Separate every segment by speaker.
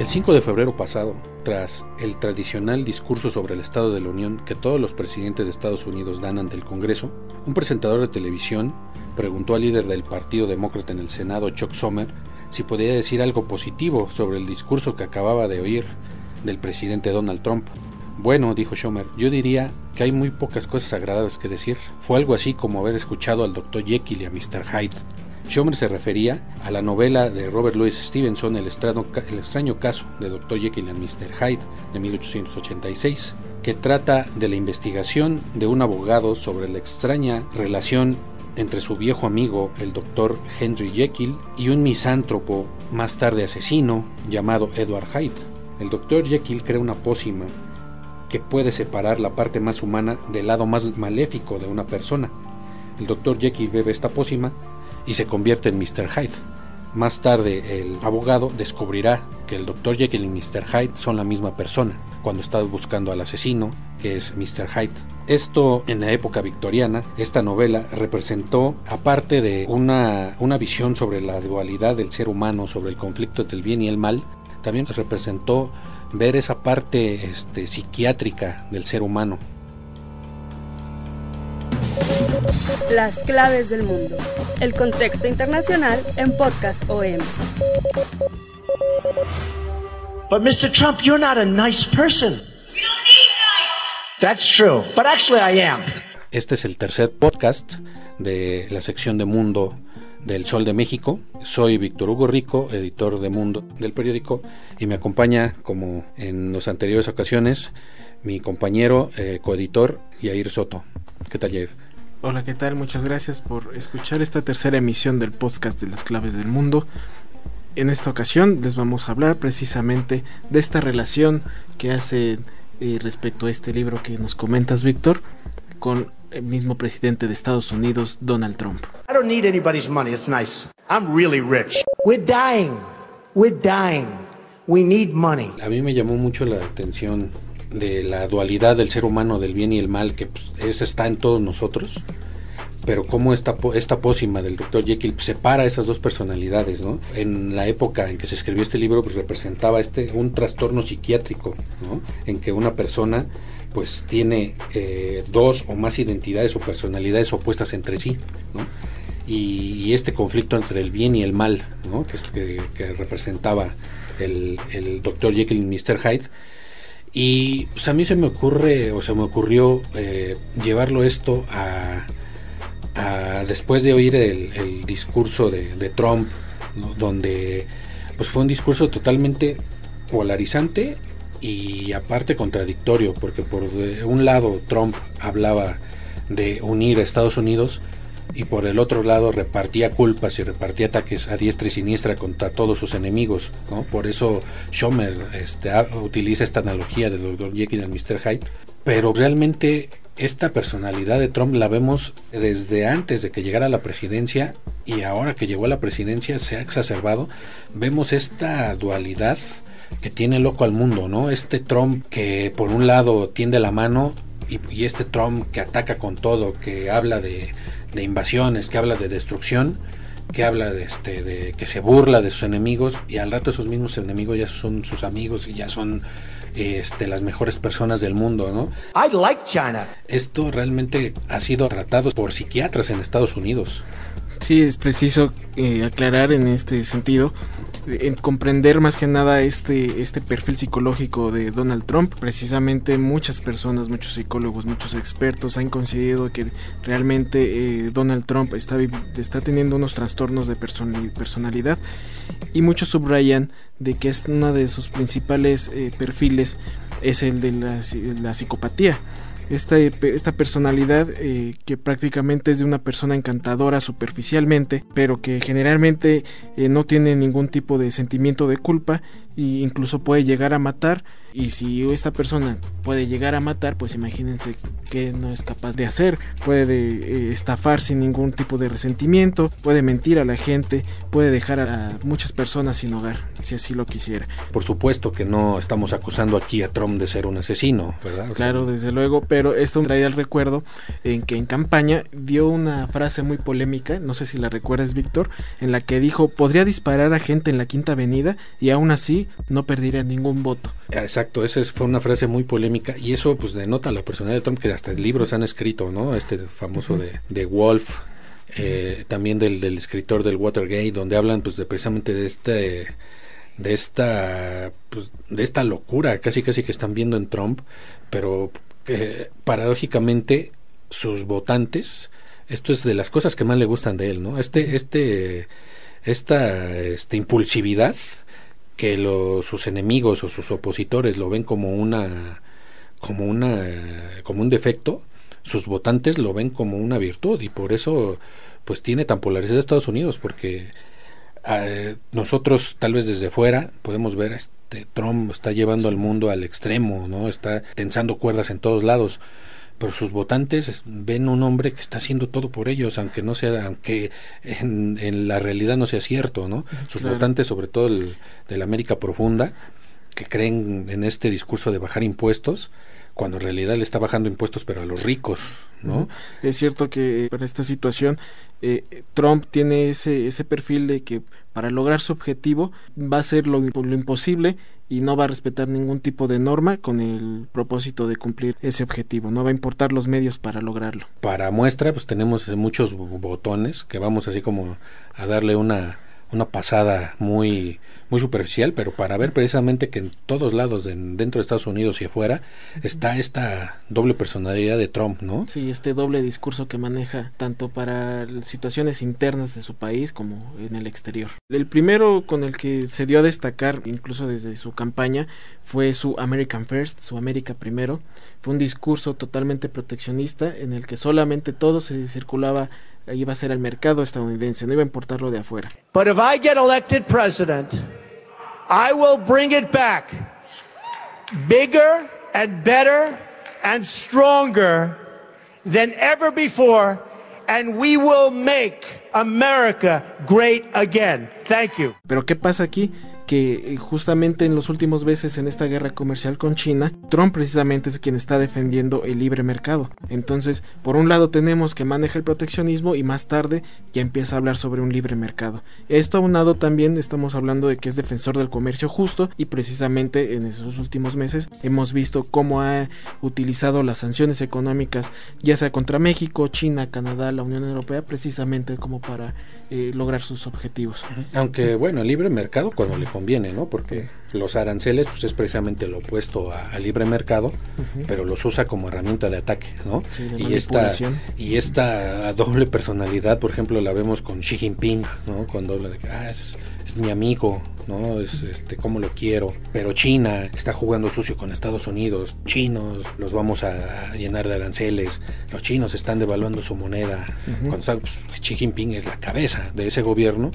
Speaker 1: El 5 de febrero pasado, tras el tradicional discurso sobre el Estado de la Unión que todos los presidentes de Estados Unidos dan ante el Congreso, un presentador de televisión preguntó al líder del Partido Demócrata en el Senado, Chuck Sommer, si podía decir algo positivo sobre el discurso que acababa de oír del presidente Donald Trump. Bueno, dijo Schumer, yo diría que hay muy pocas cosas agradables que decir. Fue algo así como haber escuchado al Dr. Jekyll y a Mr. Hyde. Schumer se refería a la novela de Robert Louis Stevenson, El extraño, el extraño caso de Dr. Jekyll y Mr. Hyde, de 1886, que trata de la investigación de un abogado sobre la extraña relación entre su viejo amigo, el Dr. Henry Jekyll, y un misántropo, más tarde asesino, llamado Edward Hyde. El Dr. Jekyll crea una pócima que puede separar la parte más humana del lado más maléfico de una persona. El Dr. Jekyll bebe esta pócima y se convierte en Mr. Hyde. Más tarde el abogado descubrirá que el Dr. Jekyll y Mr. Hyde son la misma persona cuando está buscando al asesino, que es Mr. Hyde. Esto en la época victoriana, esta novela representó, aparte de una, una visión sobre la dualidad del ser humano, sobre el conflicto entre el bien y el mal, también representó ver esa parte este, psiquiátrica del ser humano,
Speaker 2: Las claves del mundo. El contexto internacional en Podcast OM.
Speaker 3: But Mr. Trump, you're not a nice person. That's true. But actually I am.
Speaker 1: Este es el tercer podcast de la sección de Mundo del Sol de México. Soy Víctor Hugo Rico, editor de Mundo del periódico, y me acompaña, como en las anteriores ocasiones, mi compañero eh, coeditor Yair Soto. ¿Qué tal, Yair?
Speaker 4: Hola, ¿qué tal? Muchas gracias por escuchar esta tercera emisión del podcast de las claves del mundo. En esta ocasión les vamos a hablar precisamente de esta relación que hace eh, respecto a este libro que nos comentas, Víctor, con el mismo presidente de Estados Unidos, Donald Trump.
Speaker 3: I don't need anybody's money. It's nice. I'm really rich. We're dying. We're dying. We need money.
Speaker 1: A mí me llamó mucho la atención de la dualidad del ser humano, del bien y el mal, que pues, es, está en todos nosotros, pero cómo esta, esta pócima del Dr. Jekyll separa esas dos personalidades, ¿no? En la época en que se escribió este libro, pues representaba este, un trastorno psiquiátrico, ¿no? En que una persona pues tiene eh, dos o más identidades o personalidades opuestas entre sí, ¿no? Y, este conflicto entre el bien y el mal, ¿no? que, representaba el, el Dr. Jekyll y Mr. Hyde, y pues a mí se me ocurre, o se me ocurrió eh, llevarlo esto a, a, después de oír el, el discurso de, Trump, donde pues fue un discurso totalmente polarizante y aparte contradictorio, porque por un lado Trump hablaba de unir a Estados Unidos y por el otro lado repartía culpas y repartía ataques a diestra y siniestra contra todos sus enemigos. ¿no? Por eso Schomer este, utiliza esta analogía del Dr. Jekyll y Mr. Hyde. Pero realmente esta personalidad de Trump la vemos desde antes de que llegara a la presidencia y ahora que llegó a la presidencia se ha exacerbado. Vemos esta dualidad que tiene loco al mundo, ¿no? Este Trump que por un lado tiende la mano y este Trump que ataca con todo, que habla de de invasiones, que habla de destrucción, que habla de este de que se burla de sus enemigos y al rato esos mismos enemigos ya son sus amigos y ya son este las mejores personas del mundo, ¿no?
Speaker 3: I like China.
Speaker 1: Esto realmente ha sido tratado por psiquiatras en Estados Unidos.
Speaker 4: Sí, es preciso eh, aclarar en este sentido en comprender más que nada este, este perfil psicológico de Donald Trump. Precisamente muchas personas, muchos psicólogos, muchos expertos han considerado que realmente eh, Donald Trump está, está teniendo unos trastornos de personalidad y muchos subrayan de que es uno de sus principales eh, perfiles es el de la psicopatía esta, esta personalidad eh, que prácticamente es de una persona encantadora superficialmente, pero que generalmente eh, no tiene ningún tipo de sentimiento de culpa e incluso puede llegar a matar y si esta persona puede llegar a matar, pues imagínense que no es capaz de hacer. Puede eh, estafar sin ningún tipo de resentimiento, puede mentir a la gente, puede dejar a muchas personas sin hogar, si así lo quisiera.
Speaker 1: Por supuesto que no estamos acusando aquí a Trump de ser un asesino, ¿verdad?
Speaker 4: claro, desde luego, pero esto trae al recuerdo en que en campaña dio una frase muy polémica, no sé si la recuerdas, Víctor, en la que dijo, podría disparar a gente en la Quinta Avenida y aún así no perdería ningún voto.
Speaker 1: Exacto, esa fue una frase muy polémica y eso pues denota la personalidad de Trump que hasta libros han escrito, ¿no? Este famoso de, de Wolf, eh, también del, del, escritor del Watergate, donde hablan pues de precisamente de este de esta pues, de esta locura casi casi que están viendo en Trump, pero paradójicamente sus votantes esto es de las cosas que más le gustan de él, ¿no? Este este esta este, impulsividad que sus enemigos o sus opositores lo ven como una como una como un defecto sus votantes lo ven como una virtud y por eso pues tiene tan polarizado Estados Unidos porque eh, nosotros tal vez desde fuera podemos ver este Trump está llevando al mundo al extremo no está tensando cuerdas en todos lados pero sus votantes ven un hombre que está haciendo todo por ellos, aunque no sea, aunque en, la realidad no sea cierto, ¿no? Sus votantes, sobre todo el, de la América profunda, que creen en este discurso de bajar impuestos, cuando en realidad le está bajando impuestos pero a los ricos, ¿no?
Speaker 4: Es cierto que para esta situación eh, Trump tiene ese, ese perfil de que para lograr su objetivo va a hacer lo, lo imposible y no va a respetar ningún tipo de norma con el propósito de cumplir ese objetivo, no va a importar los medios para lograrlo.
Speaker 1: Para muestra, pues tenemos muchos botones que vamos así como a darle una, una pasada muy muy superficial, pero para ver precisamente que en todos lados, dentro de Estados Unidos y afuera, está esta doble personalidad de Trump, ¿no?
Speaker 4: Sí, este doble discurso que maneja tanto para situaciones internas de su país como en el exterior. El primero con el que se dio a destacar, incluso desde su campaña, fue su American First, su América Primero. Fue un discurso totalmente proteccionista en el que solamente todo se circulaba iba a ser el mercado estadounidense, no iba a importar lo de afuera.
Speaker 3: But if I get elected president, I will bring it back bigger and better and stronger than ever before, and we will make America great again. Thank you.
Speaker 4: Pero ¿qué pasa aquí? Que eh, justamente en los últimos meses en esta guerra comercial con China, Trump precisamente es quien está defendiendo el libre mercado. Entonces, por un lado tenemos que maneja el proteccionismo y más tarde ya empieza a hablar sobre un libre mercado. Esto aunado también estamos hablando de que es defensor del comercio justo y precisamente en esos últimos meses hemos visto cómo ha utilizado las sanciones económicas ya sea contra México, China, Canadá, la Unión Europea precisamente como para eh, lograr sus objetivos.
Speaker 1: Aunque bueno, el libre mercado cuando le conviene, ¿no? Porque los aranceles pues es precisamente lo opuesto al libre mercado, pero los usa como herramienta de ataque, ¿no? y esta y esta doble personalidad, por ejemplo, la vemos con Xi Jinping, ¿no? Cuando habla de que ah, es, mi amigo, ¿no? Es este como lo quiero, pero China está jugando sucio con Estados Unidos, chinos los vamos a llenar de aranceles, los chinos están devaluando su moneda, cuando pues, Xi Jinping es la cabeza de ese gobierno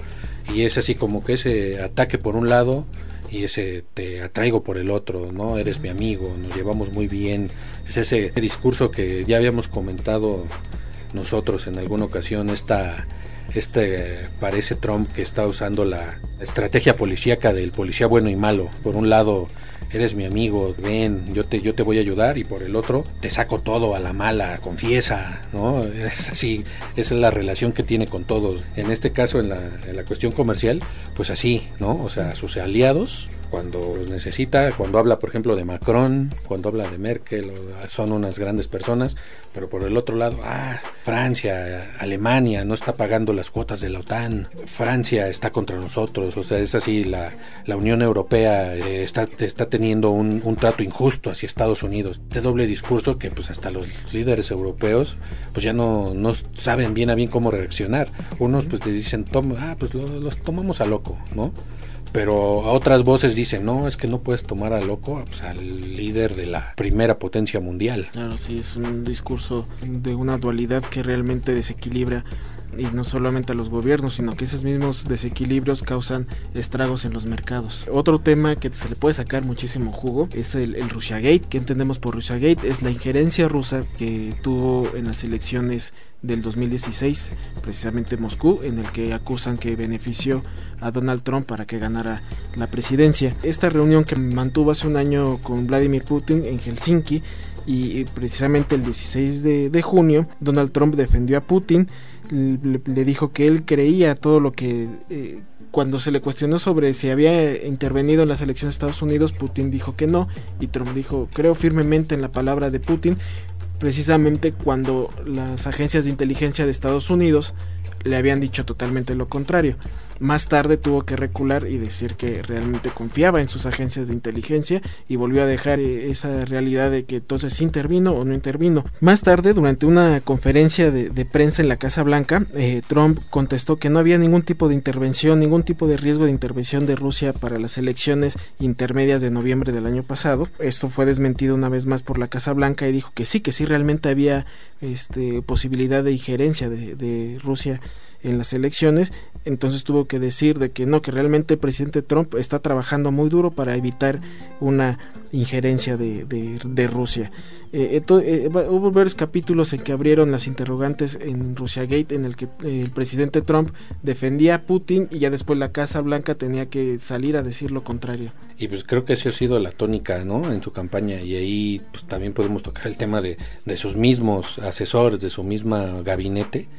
Speaker 1: y es así como que ese ataque por un lado y ese te atraigo por el otro, ¿no? Eres mi amigo, nos llevamos muy bien. Es ese discurso que ya habíamos comentado nosotros en alguna ocasión, esta este parece Trump que está usando la estrategia policíaca del policía bueno y malo. Por un lado, eres mi amigo, ven, yo te, yo te voy a ayudar y por el otro te saco todo a la mala, confiesa, ¿no? Es así, esa es la relación que tiene con todos. En este caso, en la, en la cuestión comercial, pues así, ¿no? O sea, sus aliados, cuando los necesita, cuando habla, por ejemplo, de Macron, cuando habla de Merkel, son unas grandes personas, pero por el otro lado, ah, Francia, Alemania no está pagando las cuotas de la OTAN, Francia está contra nosotros, o sea, es así, la, la Unión Europea eh, está, está teniendo un, trato injusto hacia Estados Unidos. Este doble discurso que pues hasta los líderes europeos pues ya no, no saben bien a bien cómo reaccionar. Unos pues te dicen, Toma, ah, pues los tomamos a loco, ¿no? Pero otras voces dicen, no, es que no puedes tomar a loco pues, al líder de la primera potencia mundial.
Speaker 4: Claro, sí, es un discurso de una dualidad que realmente desequilibra y no solamente a los gobiernos, sino que esos mismos desequilibrios causan estragos en los mercados. Otro tema que se le puede sacar muchísimo jugo es el, el Russiagate. ¿Qué entendemos por Russiagate? Es la injerencia rusa que tuvo en las elecciones del 2016, precisamente Moscú, en el que acusan que benefició a Donald Trump para que ganara la presidencia. Esta reunión que mantuvo hace un año con Vladimir Putin en Helsinki y precisamente el 16 de, junio Donald Trump defendió a Putin, le, dijo que él creía todo lo que... Eh, cuando se le cuestionó sobre si había intervenido en las elecciones de Estados Unidos, Putin dijo que no y Trump dijo, creo firmemente en la palabra de Putin, precisamente cuando las agencias de inteligencia de Estados Unidos le habían dicho totalmente lo contrario. Más tarde tuvo que recular y decir que realmente confiaba en sus agencias de inteligencia y volvió a dejar eh, esa realidad de que entonces intervino o no intervino. Más tarde, durante una conferencia de, prensa en la Casa Blanca, eh, Trump contestó que no había ningún tipo de intervención, ningún tipo de riesgo de intervención de Rusia para las elecciones intermedias de noviembre del año pasado. Esto fue desmentido una vez más por la Casa Blanca y dijo que sí, que sí realmente había este, posibilidad de injerencia de, de Rusia en las elecciones, entonces tuvo que decir de que no, que realmente el presidente Trump está trabajando muy duro para evitar una injerencia de, Rusia. Eh, eh, hubo varios capítulos en que abrieron las interrogantes en Russiagate en el que eh, el presidente Trump defendía a Putin y ya después la Casa Blanca tenía que salir a decir lo contrario.
Speaker 1: Y pues creo que esa ha sido la tónica, ¿no? En su campaña y ahí pues, también podemos tocar el tema de, de sus mismos asesores, de su misma gabinete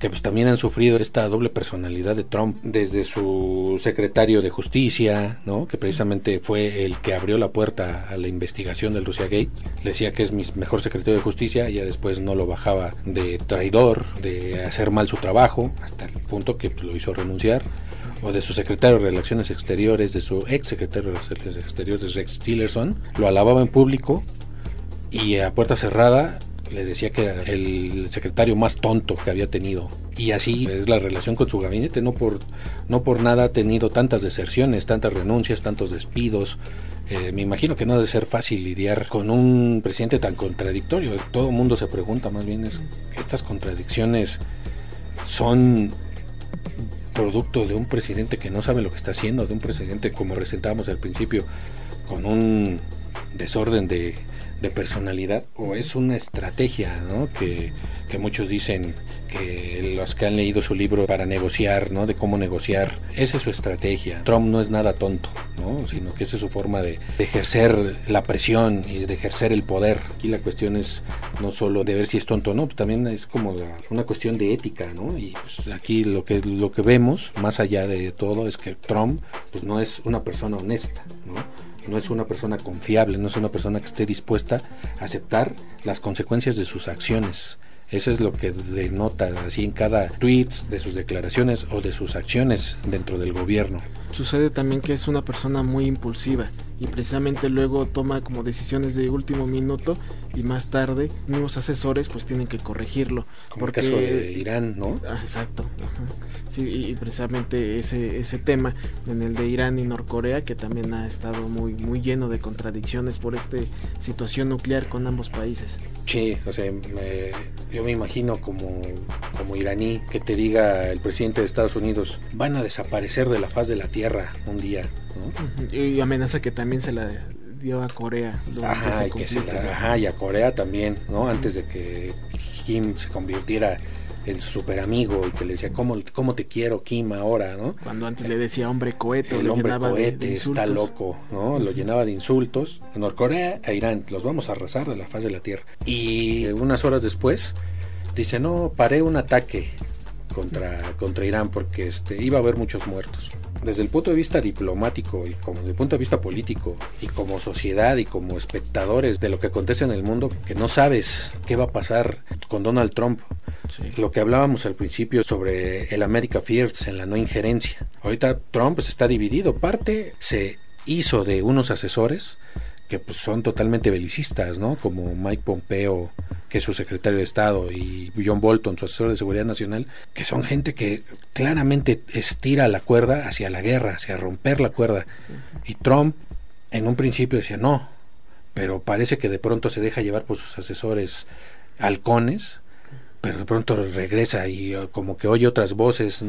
Speaker 1: que pues también han sufrido esta doble personalidad de Trump desde su secretario de justicia, ¿no? que precisamente fue el que abrió la puerta a la investigación del Russia Gate, decía que es mi mejor secretario de justicia y ya después no lo bajaba de traidor, de hacer mal su trabajo, hasta el punto que pues, lo hizo renunciar o de su secretario de Relaciones Exteriores, de su ex secretario de Relaciones Exteriores, Rex Tillerson, lo alababa en público y a puerta cerrada le decía que era el secretario más tonto que había tenido. Y así es la relación con su gabinete, no por, no por nada ha tenido tantas deserciones, tantas renuncias, tantos despidos. Eh, me imagino que no debe ser fácil lidiar con un presidente tan contradictorio. Todo el mundo se pregunta más bien, es, ¿estas contradicciones son producto de un presidente que no sabe lo que está haciendo, de un presidente como resentábamos al principio, con un desorden de, de personalidad o es una estrategia ¿no? que, que, muchos dicen que los que han leído su libro para negociar, ¿no? de cómo negociar, esa es su estrategia. Trump no es nada tonto, ¿no? sino que esa es su forma de, ejercer la presión y de ejercer el poder. Aquí la cuestión es no solo de ver si es tonto o no, pues también es como una cuestión de ética. ¿no? Y pues, aquí lo que, lo que vemos, más allá de todo, es que Trump pues, no es una persona honesta. ¿no? No es una persona confiable, no es una persona que esté dispuesta a aceptar las consecuencias de sus acciones. Eso es lo que denota así en cada tweet de sus declaraciones o de sus acciones dentro del gobierno.
Speaker 4: Sucede también que es una persona muy impulsiva y precisamente luego toma como decisiones de último minuto y más tarde nuevos asesores pues tienen que corregirlo.
Speaker 1: Como porque... el caso de Irán, ¿no?
Speaker 4: Ah, exacto. Sí, y precisamente ese, ese tema en el de Irán y Norcorea que también ha estado muy, muy lleno de contradicciones por esta situación nuclear con ambos países.
Speaker 1: Sí, o sea, yo me imagino como, como iraní que te diga el presidente de Estados Unidos van a desaparecer de la faz de la tierra un día. ¿no?
Speaker 4: Y amenaza que también se la dio a Corea.
Speaker 1: Ajá, y, ajá, y a Corea también, ¿no? Antes de que Kim se convirtiera en su super amigo y que le decía, ¿cómo, cómo te quiero, Kim, ahora? ¿no?
Speaker 4: Cuando antes le decía hombre cohete,
Speaker 1: el hombre cohete está loco, ¿no? Lo llenaba de insultos. Norcorea e Irán, los vamos a arrasar de la faz de la tierra. Y unas horas después dice, no, paré un ataque contra, contra Irán porque este, iba a haber muchos muertos. Desde el punto de vista diplomático y como desde el punto de vista político y como sociedad y como espectadores de lo que acontece en el mundo, que no sabes qué va a pasar con Donald Trump. Lo que hablábamos al principio sobre el America First en la no injerencia. Ahorita Trump está dividido. Parte se hizo de unos asesores que pues, son totalmente belicistas, ¿no? Como Mike Pompeo que su secretario de Estado, y John Bolton, su asesor de seguridad nacional, que son gente que claramente estira la cuerda hacia la guerra, hacia romper la cuerda. Y Trump en un principio decía no, pero parece que de pronto se deja llevar por sus asesores halcones, pero de pronto regresa y uh, como que oye otras voces,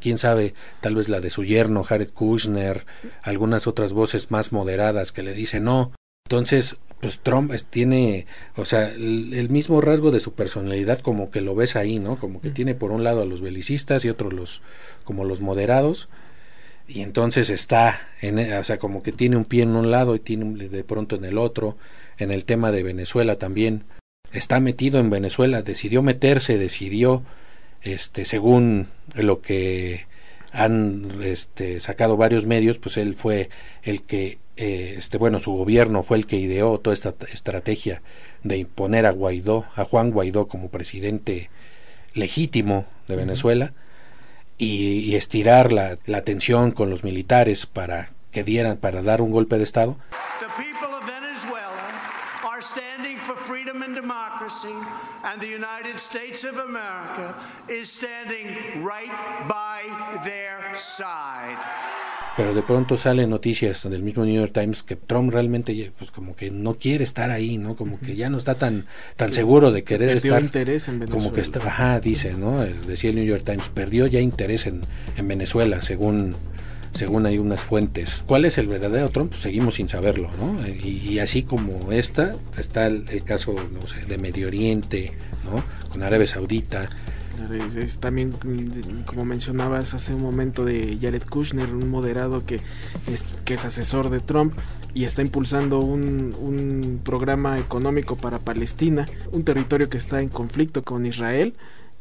Speaker 1: quién sabe, tal vez la de su yerno, Jared Kushner, algunas otras voces más moderadas que le dicen no. Entonces, pues Trump tiene, o sea, el, mismo rasgo de su personalidad como que lo ves ahí, ¿no? Como que tiene por un lado a los belicistas y otros los como los moderados y entonces está en, o sea, como que tiene un pie en un lado y tiene de pronto en el otro, en el tema de Venezuela también. Está metido en Venezuela, decidió meterse, decidió este según lo que han este, sacado varios medios, pues él fue el que, eh, este, bueno, su gobierno fue el que ideó toda esta estrategia de imponer a Guaidó, a Juan Guaidó como presidente legítimo de Venezuela y, y estirar la, la tensión con los militares para que dieran, para dar un golpe de Estado. Democracy, and the United States of America is standing right by their side. Pero de pronto salen noticias del mismo New York Times que Trump realmente pues como que no quiere estar ahí, ¿no? Como que ya no está tan tan seguro de querer estar
Speaker 4: interés en Venezuela.
Speaker 1: Como que está, ajá, dice, ¿no? Decía el New York Times, perdió ya interés en, en Venezuela, según según hay unas fuentes. ¿Cuál es el verdadero Trump? Pues seguimos sin saberlo, ¿no? Y, así como esta, está el, caso, no sé, de Medio Oriente, ¿no? Con Arabia Saudita.
Speaker 4: Es, también, como mencionabas hace un momento, de Jared Kushner, un moderado que es, que es asesor de Trump y está impulsando un, un programa económico para Palestina, un territorio que está en conflicto con Israel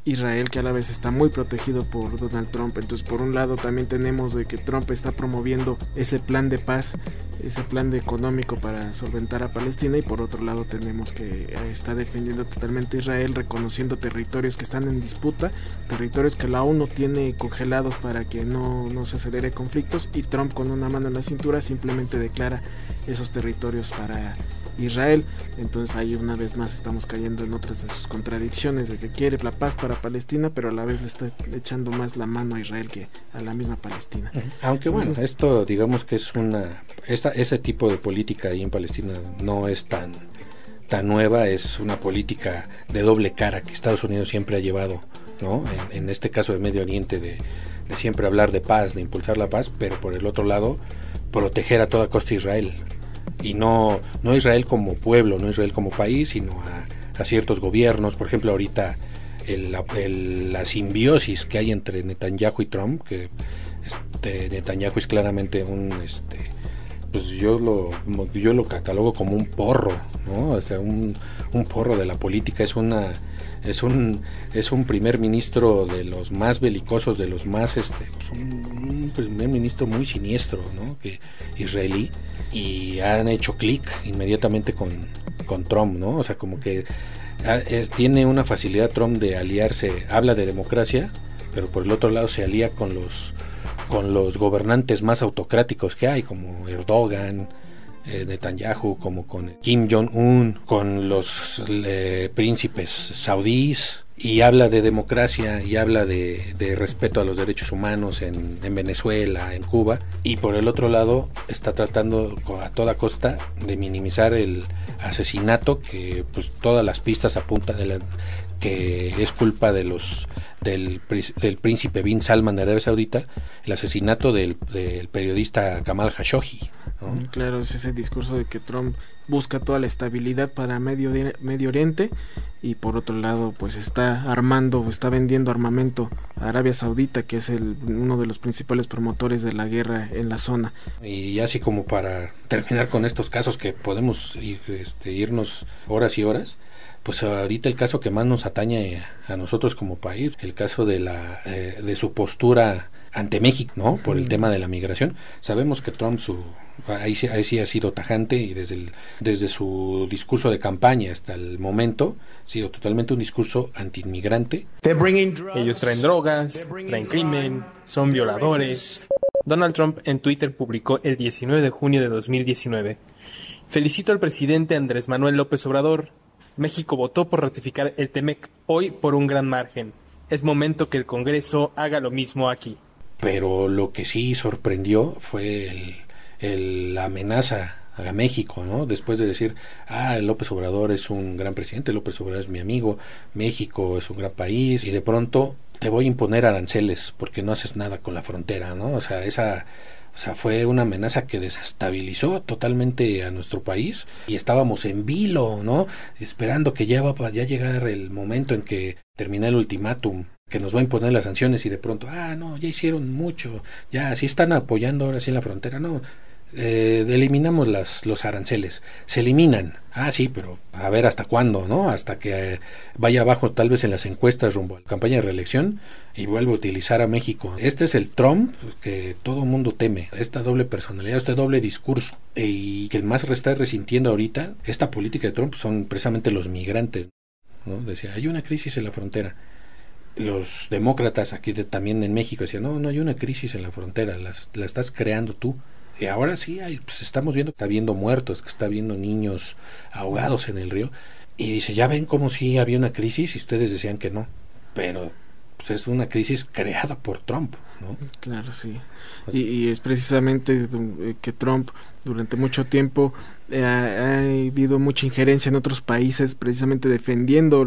Speaker 4: Israel que a la vez está muy protegido por Donald Trump. Entonces, por un lado también tenemos de que Trump está promoviendo ese plan de paz, ese plan de económico para solventar a Palestina y por otro lado tenemos que está defendiendo totalmente Israel, reconociendo territorios que están en disputa, territorios que la ONU tiene congelados para que no, no se acelere conflictos y Trump con una mano en la cintura simplemente declara esos territorios para Israel. Entonces ahí una vez más estamos cayendo en otras de sus contradicciones de que quiere la paz para Palestina, pero a la vez le está echando más la mano a Israel que a la misma Palestina.
Speaker 1: Aunque bueno, esto digamos que es una esta, ese tipo de política ahí en Palestina no es tan tan nueva, es una política de doble cara que Estados Unidos siempre ha llevado, ¿no? En, este caso de Medio Oriente de, de siempre hablar de paz, de impulsar la paz, pero por el otro lado proteger a toda costa Israel y no, no Israel como pueblo, no Israel como país, sino a, ciertos gobiernos. Por ejemplo, ahorita la simbiosis que hay entre Netanyahu y Trump, que este, Netanyahu es claramente un, este, pues yo lo, yo lo catalogo como un porro, ¿no? O sea, un, un porro de la política, es una es un es un primer ministro de los más belicosos de los más este pues un, primer ministro muy siniestro no que israelí y han hecho clic inmediatamente con, con Trump, ¿no? O sea, como que ah, tiene una facilidad Trump de aliarse, habla de democracia, pero por el otro lado se alía con los con los gobernantes más autocráticos que hay, como Erdogan, eh, Netanyahu, como con Kim Jong-un, con los príncipes saudíes, y habla de democracia y habla de, respeto a los derechos humanos en, Venezuela, en Cuba, y por el otro lado está tratando a toda costa de minimizar el asesinato que pues todas las pistas apuntan de la, que es culpa de los del, del, príncipe bin Salman de Arabia Saudita, el asesinato del, del periodista Kamal Khashoggi.
Speaker 4: Claro, es ese discurso de que Trump busca toda la estabilidad para Medio, Medio Oriente y por otro lado pues está armando, está vendiendo armamento a Arabia Saudita que es el, uno de los principales promotores de la guerra en la zona.
Speaker 1: Y así como para terminar con estos casos que podemos este, irnos horas y horas, pues ahorita el caso que más nos atañe a nosotros como país, el caso de la eh, de su postura ante México, ¿no? Por el tema de la migración. Sabemos que Trump su ahí, sí ha sido tajante y desde el, desde su discurso de campaña hasta el momento ha sido totalmente un discurso antiinmigrante.
Speaker 5: Ellos traen drogas, traen crimen, son violadores. Donald Trump en Twitter publicó el 19 de junio de 2019. Felicito al presidente Andrés Manuel López Obrador México votó por ratificar el TEMEC hoy por un gran margen. Es momento que el Congreso haga lo mismo aquí.
Speaker 1: Pero lo que sí sorprendió fue la amenaza a México, ¿no? Después de decir, ah, López Obrador es un gran presidente, López Obrador es mi amigo, México es un gran país, y de pronto te voy a imponer aranceles porque no haces nada con la frontera, ¿no? O sea, esa o sea, fue una amenaza que desestabilizó totalmente a nuestro país y estábamos en vilo, ¿no? Esperando que ya va a llegar el momento en que termine el ultimátum que nos va a imponer las sanciones y de pronto, ah, no, ya hicieron mucho, ya sí están apoyando ahora sí en la frontera, no, eh, eliminamos las, los aranceles. Se eliminan. Ah, sí, pero a ver hasta cuándo, ¿no? Hasta que eh, vaya abajo tal vez en las encuestas rumbo a la campaña de reelección y vuelva a utilizar a México. Este es el Trump que todo mundo teme. Esta doble personalidad, este doble discurso. Y que el más está resintiendo ahorita esta política de Trump son precisamente los migrantes. ¿no? Decía, hay una crisis en la frontera los demócratas aquí también en México decían, no, no hay una crisis en la frontera, la estás creando tú. Y ahora sí, hay, pues estamos viendo que está viendo muertos, que está viendo niños ahogados en el río. Y dice, ya ven como si había una crisis y ustedes decían que no. Pero pues es una crisis creada por Trump, ¿no?
Speaker 4: Claro, sí. Y, es precisamente eh, que Trump durante mucho tiempo eh, ha, habido mucha injerencia en otros países precisamente defendiendo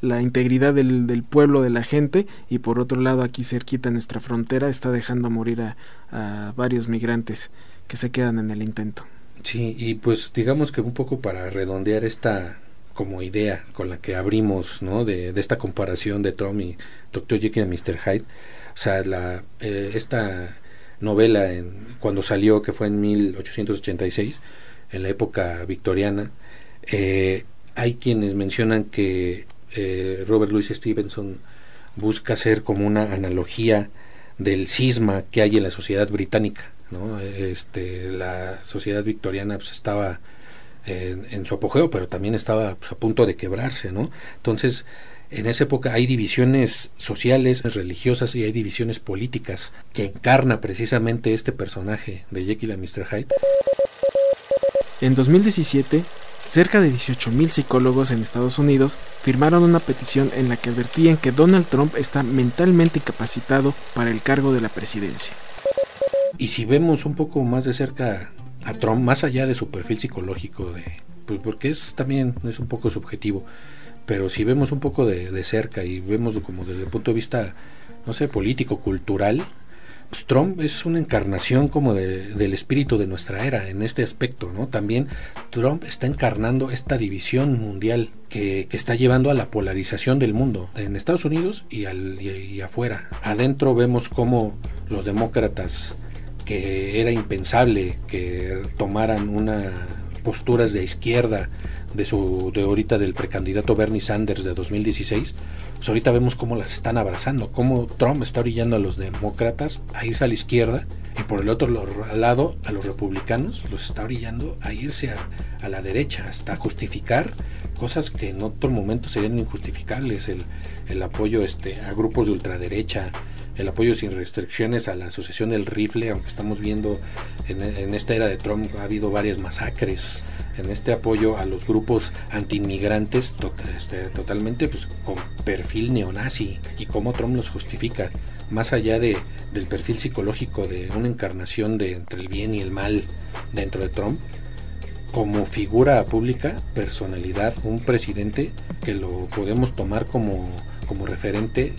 Speaker 4: la integridad del, del, pueblo, de la gente, y por otro lado aquí cerquita en nuestra frontera está dejando morir a, a varios migrantes que se quedan en el intento.
Speaker 1: Sí, y pues digamos que un poco para redondear esta como idea con la que abrimos, ¿no? De, esta comparación de Trump y Dr. Jekyll y Mr. Hyde. O sea, la, eh, esta novela en, cuando salió, que fue en 1886, en la época victoriana, eh, hay quienes mencionan que eh, Robert Louis Stevenson busca hacer como una analogía del cisma que hay en la sociedad británica. Este, la sociedad victoriana pues, estaba en, su apogeo, pero también estaba pues, a punto de quebrarse. Entonces, en esa época hay divisiones sociales, religiosas y hay divisiones políticas que encarna precisamente este personaje de Jekyll y Mr. Hyde.
Speaker 4: En 2017, cerca de 18.000 psicólogos en Estados Unidos firmaron una petición en la que advertían que Donald Trump está mentalmente incapacitado para el cargo de la presidencia.
Speaker 1: Y si vemos un poco más de cerca a Trump, más allá de su perfil psicológico, de, pues porque es también es un poco subjetivo, pero si vemos un poco de, cerca y vemos como desde el punto de vista, no sé, político, cultural, pues Trump es una encarnación como del espíritu de nuestra era en este aspecto, ¿no? También Trump está encarnando esta división mundial que, que está llevando a la polarización del mundo, en Estados Unidos y, al, y afuera. Adentro vemos cómo los demócratas que era impensable que tomaran una posturas de izquierda de su de ahorita del precandidato Bernie Sanders de 2016, pues ahorita vemos cómo las están abrazando, cómo Trump está orillando a los demócratas a irse a la izquierda y por el otro lado a los republicanos los está orillando a irse a, la derecha hasta justificar cosas que en otro momento serían injustificables, el, el apoyo este, a grupos de ultraderecha, el apoyo sin restricciones a la Asociación del Rifle, aunque estamos viendo en, esta era de Trump ha habido varias masacres, en este apoyo a los grupos antiinmigrantes este, totalmente pues, con perfil neonazi y cómo Trump los justifica, más allá de, del perfil psicológico de una encarnación de entre el bien y el mal dentro de Trump, como figura pública, personalidad, un presidente que lo podemos tomar como, como referente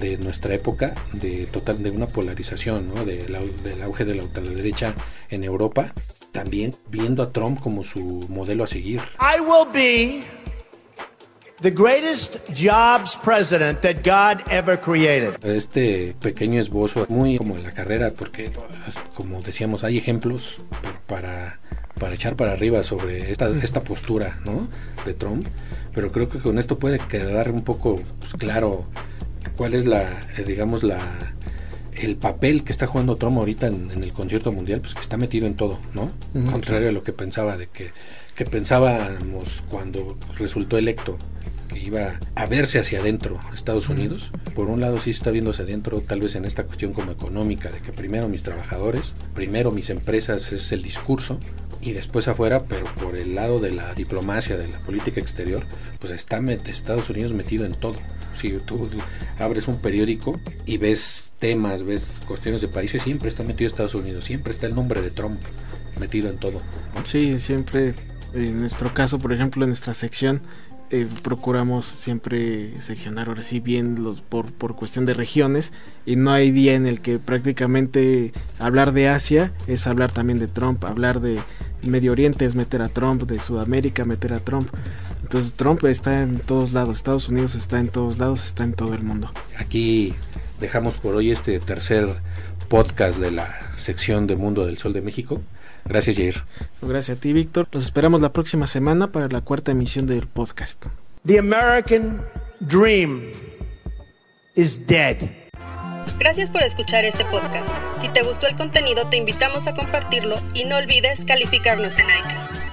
Speaker 1: de nuestra época de total de una polarización ¿no? de del auge de la ultraderecha en Europa también viendo a Trump como su modelo a seguir
Speaker 3: I will be the greatest jobs president that God ever created
Speaker 1: este pequeño esbozo muy como en la carrera porque como decíamos hay ejemplos para para echar para arriba sobre esta, esta postura ¿no? de Trump pero creo que con esto puede quedar un poco pues, claro cuál es la, eh, digamos, la el papel que está jugando Trump ahorita en, el concierto mundial, pues que está metido en todo, ¿no? Contrario a lo que pensaba de que, que pensábamos cuando resultó electo, que iba a verse hacia adentro Estados Unidos. Por un lado sí está hacia adentro, tal vez en esta cuestión como económica, de que primero mis trabajadores, primero mis empresas es el discurso y después afuera, pero por el lado de la diplomacia, de la política exterior, pues está Estados Unidos metido en todo. Si tú abres un periódico y ves temas, ves cuestiones de países, siempre está metido Estados Unidos, siempre está el nombre de Trump metido en todo.
Speaker 4: Sí, siempre, en nuestro caso, por ejemplo, en nuestra sección, eh, procuramos siempre seccionar ahora sí bien los, por, por cuestión de regiones y no hay día en el que prácticamente hablar de Asia es hablar también de Trump, hablar de Medio Oriente es meter a Trump, de Sudamérica meter a Trump. Entonces Trump está en todos lados, Estados Unidos está en todos lados, está en todo el mundo.
Speaker 1: Aquí dejamos por hoy este tercer podcast de la sección de Mundo del Sol de México. Gracias, Jair.
Speaker 4: Gracias a ti, Víctor. Los esperamos la próxima semana para la cuarta emisión del podcast.
Speaker 3: The American Dream is dead.
Speaker 2: Gracias por escuchar este podcast. Si te gustó el contenido, te invitamos a compartirlo y no olvides calificarnos en iTunes.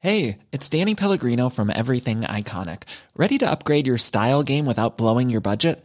Speaker 6: Hey, it's Danny Pellegrino from Everything Iconic. ¿Ready to upgrade your style game without blowing your budget?